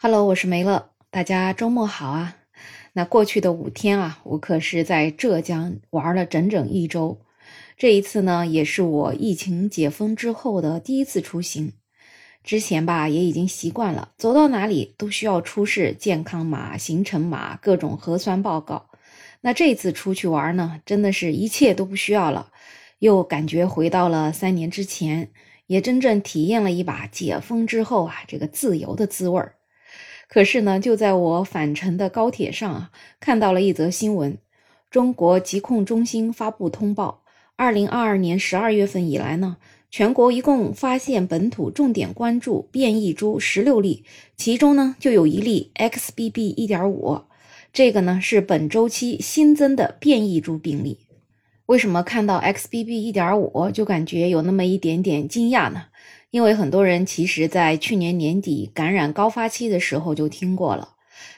Hello，我是梅乐，大家周末好啊！那过去的五天啊，我可是在浙江玩了整整一周。这一次呢，也是我疫情解封之后的第一次出行。之前吧，也已经习惯了，走到哪里都需要出示健康码、行程码、各种核酸报告。那这次出去玩呢，真的是一切都不需要了，又感觉回到了三年之前，也真正体验了一把解封之后啊这个自由的滋味儿。可是呢，就在我返程的高铁上啊，看到了一则新闻：中国疾控中心发布通报，二零二二年十二月份以来呢，全国一共发现本土重点关注变异株十六例，其中呢就有一例 XBB. 一点五，这个呢是本周期新增的变异株病例。为什么看到 XBB. 一点五就感觉有那么一点点惊讶呢？因为很多人其实，在去年年底感染高发期的时候就听过了，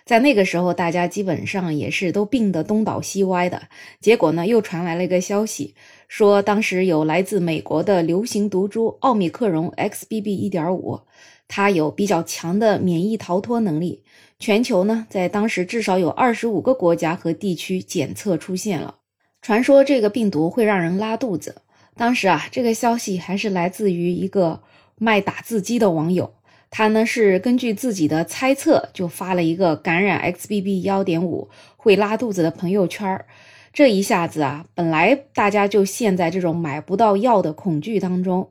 在那个时候，大家基本上也是都病得东倒西歪的。结果呢，又传来了一个消息，说当时有来自美国的流行毒株奥密克戎 XBB.1.5，它有比较强的免疫逃脱能力。全球呢，在当时至少有二十五个国家和地区检测出现了。传说这个病毒会让人拉肚子。当时啊，这个消息还是来自于一个。卖打字机的网友，他呢是根据自己的猜测，就发了一个感染 XBB. 幺点五会拉肚子的朋友圈这一下子啊，本来大家就陷在这种买不到药的恐惧当中，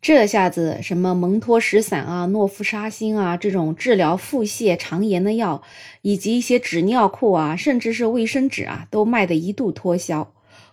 这下子什么蒙脱石散啊、诺氟沙星啊这种治疗腹泻、肠炎的药，以及一些纸尿裤啊，甚至是卫生纸啊，都卖得一度脱销。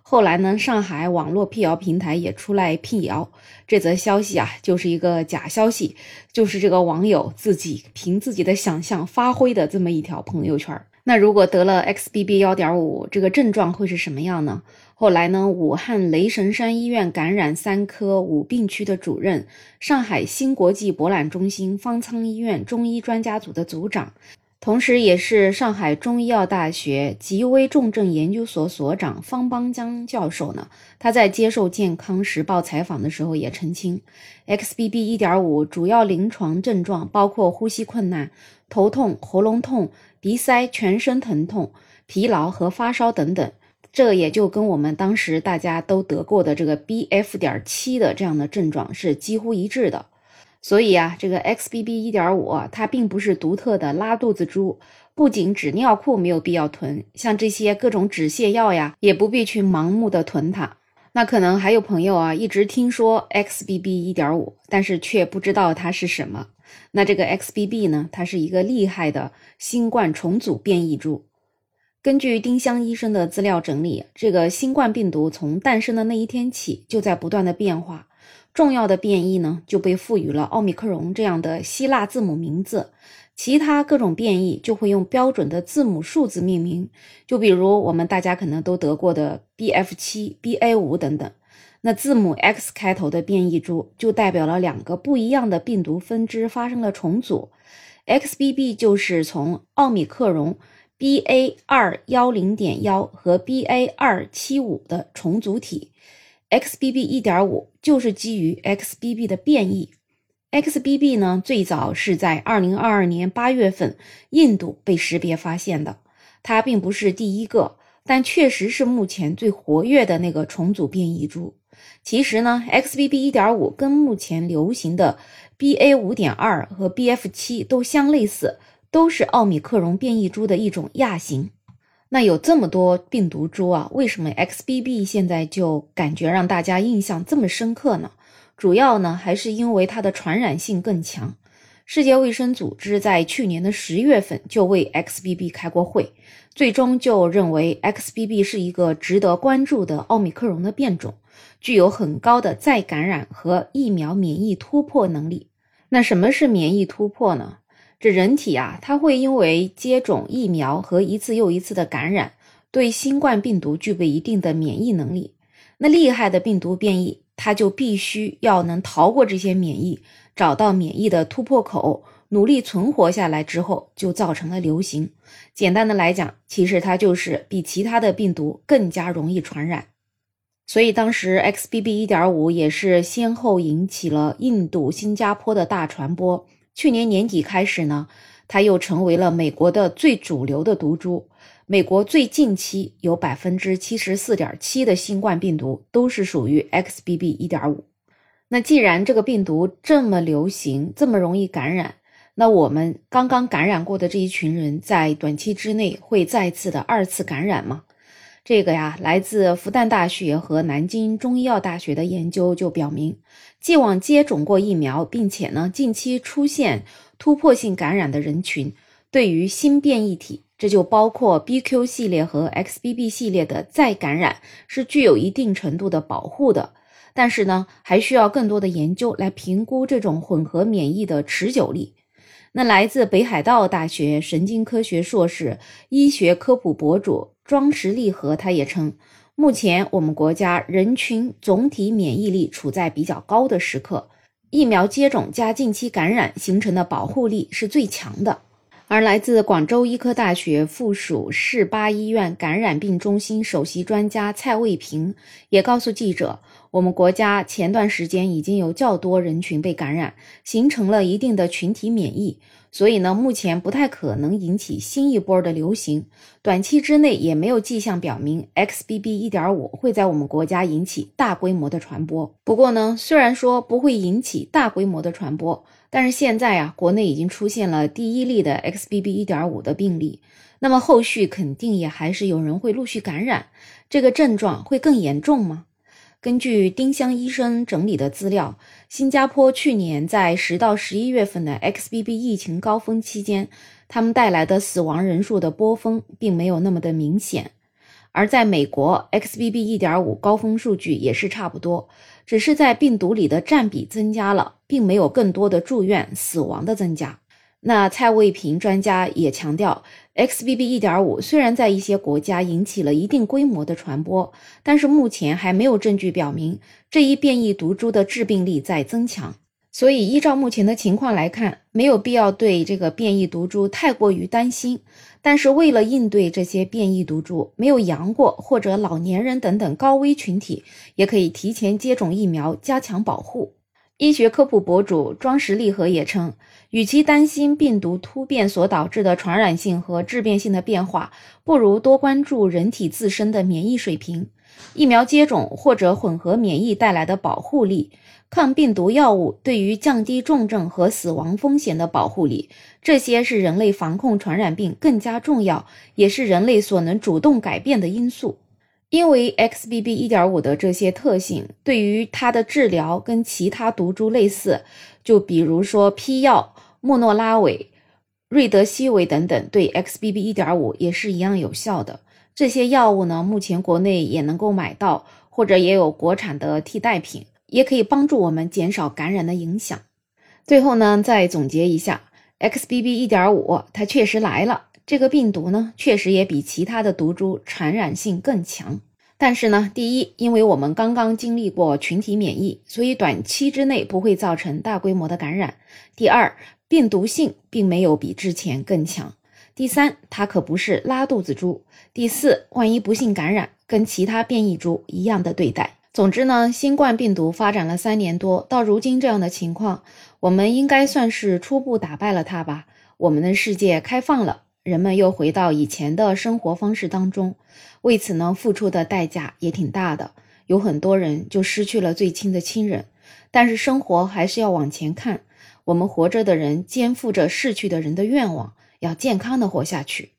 后来呢，上海网络辟谣平台也出来辟谣这则消息啊，就是一个假消息，就是这个网友自己凭自己的想象发挥的这么一条朋友圈。那如果得了 XBB. 幺点五，这个症状会是什么样呢？后来呢，武汉雷神山医院感染三科五病区的主任，上海新国际博览中心方舱医院中医专家组的组长。同时，也是上海中医药大学极危重症研究所所长方邦江教授呢。他在接受《健康时报》采访的时候也澄清，XBB.1.5 主要临床症状包括呼吸困难、头痛、喉咙痛、鼻塞、全身疼痛、疲劳和发烧等等。这也就跟我们当时大家都得过的这个 BF. 点七的这样的症状是几乎一致的。所以啊，这个 XBB.1.5 它并不是独特的拉肚子株，不仅纸尿裤没有必要囤，像这些各种止泻药呀，也不必去盲目的囤它。那可能还有朋友啊，一直听说 XBB.1.5，但是却不知道它是什么。那这个 XBB 呢，它是一个厉害的新冠重组变异株。根据丁香医生的资料整理，这个新冠病毒从诞生的那一天起，就在不断的变化。重要的变异呢，就被赋予了奥密克戎这样的希腊字母名字，其他各种变异就会用标准的字母数字命名。就比如我们大家可能都得过的 BF 七、BA 五等等，那字母 X 开头的变异株就代表了两个不一样的病毒分支发生了重组，XBB 就是从奥密克戎 BA 二幺零点幺和 BA 二七五的重组体。XBB. 一点五就是基于 XBB 的变异。XBB 呢，最早是在二零二二年八月份印度被识别发现的。它并不是第一个，但确实是目前最活跃的那个重组变异株。其实呢，XBB. 一点五跟目前流行的 BA. 五点二和 BF. 七都相类似，都是奥密克戎变异株的一种亚型。那有这么多病毒株啊，为什么 XBB 现在就感觉让大家印象这么深刻呢？主要呢还是因为它的传染性更强。世界卫生组织在去年的十月份就为 XBB 开过会，最终就认为 XBB 是一个值得关注的奥密克戎的变种，具有很高的再感染和疫苗免疫突破能力。那什么是免疫突破呢？这人体啊，它会因为接种疫苗和一次又一次的感染，对新冠病毒具备一定的免疫能力。那厉害的病毒变异，它就必须要能逃过这些免疫，找到免疫的突破口，努力存活下来之后，就造成了流行。简单的来讲，其实它就是比其他的病毒更加容易传染。所以当时 XBB.1.5 也是先后引起了印度、新加坡的大传播。去年年底开始呢，它又成为了美国的最主流的毒株。美国最近期有百分之七十四点七的新冠病毒都是属于 XBB. 一点五。那既然这个病毒这么流行，这么容易感染，那我们刚刚感染过的这一群人在短期之内会再次的二次感染吗？这个呀，来自复旦大学和南京中医药大学的研究就表明，既往接种过疫苗，并且呢近期出现突破性感染的人群，对于新变异体，这就包括 BQ 系列和 XBB 系列的再感染，是具有一定程度的保护的。但是呢，还需要更多的研究来评估这种混合免疫的持久力。那来自北海道大学神经科学硕士、医学科普博主。庄实利和他也称，目前我们国家人群总体免疫力处在比较高的时刻，疫苗接种加近期感染形成的保护力是最强的。而来自广州医科大学附属市八医院感染病中心首席专家蔡卫平也告诉记者，我们国家前段时间已经有较多人群被感染，形成了一定的群体免疫。所以呢，目前不太可能引起新一波的流行，短期之内也没有迹象表明 XBB.1.5 会在我们国家引起大规模的传播。不过呢，虽然说不会引起大规模的传播，但是现在啊，国内已经出现了第一例的 XBB.1.5 的病例，那么后续肯定也还是有人会陆续感染，这个症状会更严重吗？根据丁香医生整理的资料，新加坡去年在十到十一月份的 XBB 疫情高峰期间，他们带来的死亡人数的波峰并没有那么的明显。而在美国，XBB 1.5高峰数据也是差不多，只是在病毒里的占比增加了，并没有更多的住院死亡的增加。那蔡卫平专家也强调。XBB 1.5虽然在一些国家引起了一定规模的传播，但是目前还没有证据表明这一变异毒株的致病力在增强。所以，依照目前的情况来看，没有必要对这个变异毒株太过于担心。但是，为了应对这些变异毒株，没有阳过或者老年人等等高危群体，也可以提前接种疫苗，加强保护。医学科普博主庄实立和也称，与其担心病毒突变所导致的传染性和致变性的变化，不如多关注人体自身的免疫水平、疫苗接种或者混合免疫带来的保护力、抗病毒药物对于降低重症和死亡风险的保护力，这些是人类防控传染病更加重要，也是人类所能主动改变的因素。因为 XBB 1.5的这些特性，对于它的治疗跟其他毒株类似，就比如说批药莫诺拉韦、瑞德西韦等等，对 XBB 1.5也是一样有效的。这些药物呢，目前国内也能够买到，或者也有国产的替代品，也可以帮助我们减少感染的影响。最后呢，再总结一下，XBB 1.5它确实来了。这个病毒呢，确实也比其他的毒株传染性更强。但是呢，第一，因为我们刚刚经历过群体免疫，所以短期之内不会造成大规模的感染。第二，病毒性并没有比之前更强。第三，它可不是拉肚子猪。第四，万一不幸感染，跟其他变异株一样的对待。总之呢，新冠病毒发展了三年多，到如今这样的情况，我们应该算是初步打败了它吧。我们的世界开放了。人们又回到以前的生活方式当中，为此呢，付出的代价也挺大的。有很多人就失去了最亲的亲人，但是生活还是要往前看。我们活着的人肩负着逝去的人的愿望，要健康的活下去。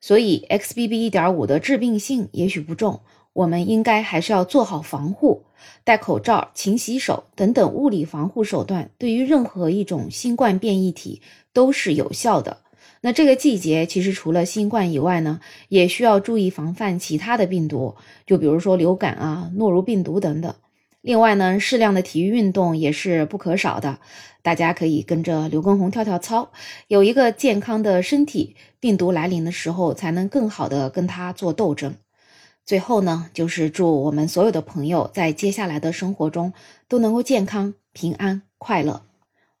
所以，XBB 1.5的致病性也许不重，我们应该还是要做好防护，戴口罩、勤洗手等等物理防护手段，对于任何一种新冠变异体都是有效的。那这个季节其实除了新冠以外呢，也需要注意防范其他的病毒，就比如说流感啊、诺如病毒等等。另外呢，适量的体育运动也是不可少的。大家可以跟着刘畊宏跳跳操，有一个健康的身体，病毒来临的时候才能更好的跟它做斗争。最后呢，就是祝我们所有的朋友在接下来的生活中都能够健康、平安、快乐。